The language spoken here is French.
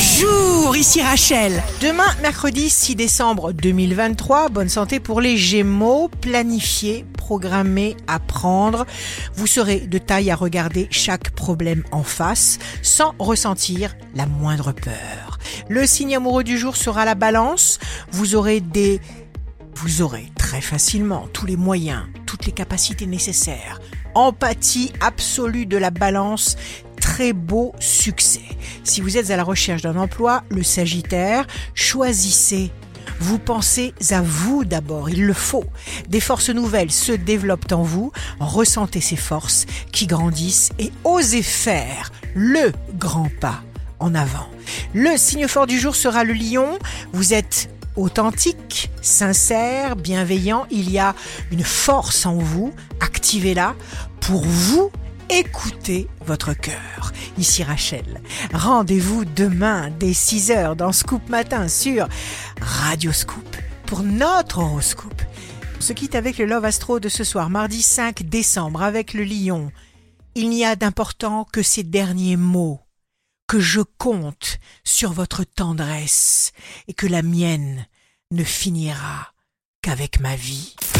Bonjour, ici Rachel. Demain, mercredi 6 décembre 2023, bonne santé pour les Gémeaux. Planifiez, programmez, apprendre. Vous serez de taille à regarder chaque problème en face sans ressentir la moindre peur. Le signe amoureux du jour sera la balance. Vous aurez des vous aurez très facilement tous les moyens, toutes les capacités nécessaires. Empathie absolue de la balance, très beau succès. Si vous êtes à la recherche d'un emploi, le Sagittaire, choisissez. Vous pensez à vous d'abord, il le faut. Des forces nouvelles se développent en vous, ressentez ces forces qui grandissent et osez faire le grand pas en avant. Le signe fort du jour sera le lion. Vous êtes authentique, sincère, bienveillant. Il y a une force en vous. Activez-la pour vous écouter votre cœur. Ici Rachel. Rendez-vous demain dès 6h dans Scoop Matin sur Radio Scoop pour notre horoscope. On se quitte avec le Love Astro de ce soir, mardi 5 décembre, avec le lion. Il n'y a d'important que ces derniers mots que je compte sur votre tendresse et que la mienne ne finira qu'avec ma vie.